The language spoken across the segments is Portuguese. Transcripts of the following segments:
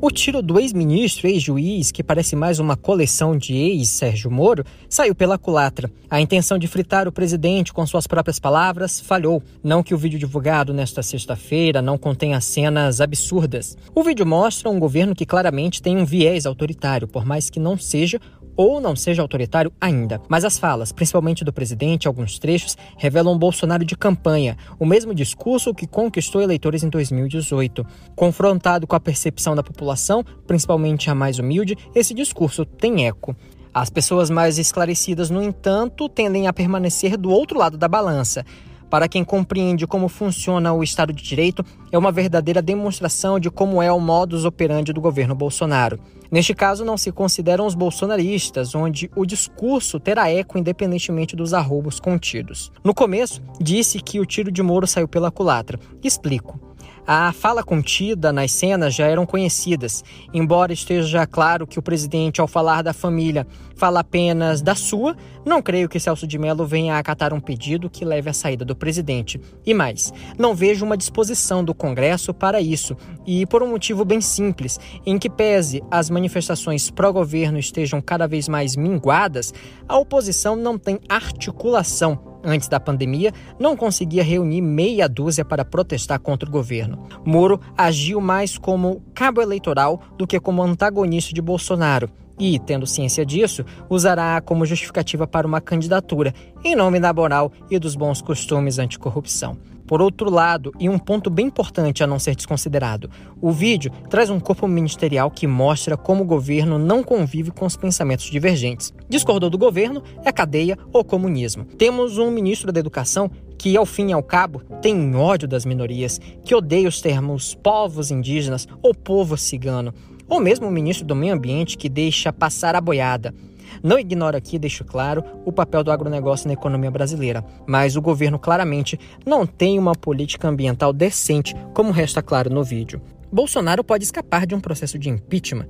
O tiro do ex-ministro, ex-juiz, que parece mais uma coleção de ex-Sérgio Moro, saiu pela culatra. A intenção de fritar o presidente com suas próprias palavras falhou. Não que o vídeo divulgado nesta sexta-feira não contenha cenas absurdas. O vídeo mostra um governo que claramente tem um viés autoritário, por mais que não seja ou não seja autoritário ainda. Mas as falas, principalmente do presidente, alguns trechos, revelam Bolsonaro de campanha, o mesmo discurso que conquistou eleitores em 2018. Confrontado com a percepção da população, principalmente a mais humilde, esse discurso tem eco. As pessoas mais esclarecidas, no entanto, tendem a permanecer do outro lado da balança. Para quem compreende como funciona o Estado de Direito, é uma verdadeira demonstração de como é o modus operandi do governo Bolsonaro. Neste caso, não se consideram os bolsonaristas, onde o discurso terá eco independentemente dos arroubos contidos. No começo, disse que o tiro de Moro saiu pela culatra. Explico. A fala contida nas cenas já eram conhecidas, embora esteja claro que o presidente, ao falar da família, fala apenas da sua, não creio que Celso de Mello venha acatar um pedido que leve à saída do presidente. E mais, não vejo uma disposição do Congresso para isso, e por um motivo bem simples, em que pese as manifestações pró-governo estejam cada vez mais minguadas, a oposição não tem articulação antes da pandemia, não conseguia reunir meia dúzia para protestar contra o governo. Moro agiu mais como cabo eleitoral do que como antagonista de Bolsonaro. E, tendo ciência disso, usará como justificativa para uma candidatura, em nome da moral e dos bons costumes anticorrupção. Por outro lado, e um ponto bem importante a não ser desconsiderado, o vídeo traz um corpo ministerial que mostra como o governo não convive com os pensamentos divergentes. Discordou do governo, é cadeia ou comunismo. Temos um ministro da Educação que, ao fim e ao cabo, tem ódio das minorias, que odeia os termos povos indígenas ou povo cigano, ou mesmo o ministro do Meio Ambiente que deixa passar a boiada. Não ignoro aqui, deixo claro, o papel do agronegócio na economia brasileira, mas o governo claramente não tem uma política ambiental decente, como resta claro no vídeo. Bolsonaro pode escapar de um processo de impeachment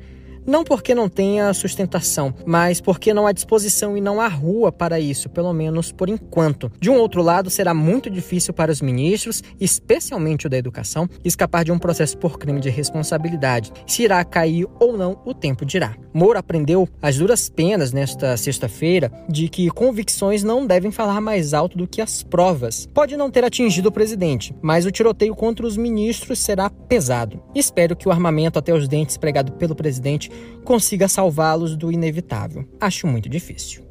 não porque não tenha sustentação, mas porque não há disposição e não há rua para isso, pelo menos por enquanto. De um outro lado, será muito difícil para os ministros, especialmente o da educação, escapar de um processo por crime de responsabilidade. Se irá cair ou não, o tempo dirá. Moro aprendeu as duras penas nesta sexta-feira de que convicções não devem falar mais alto do que as provas. Pode não ter atingido o presidente, mas o tiroteio contra os ministros será pesado. Espero que o armamento até os dentes pregado pelo presidente consiga salvá-los do inevitável. Acho muito difícil.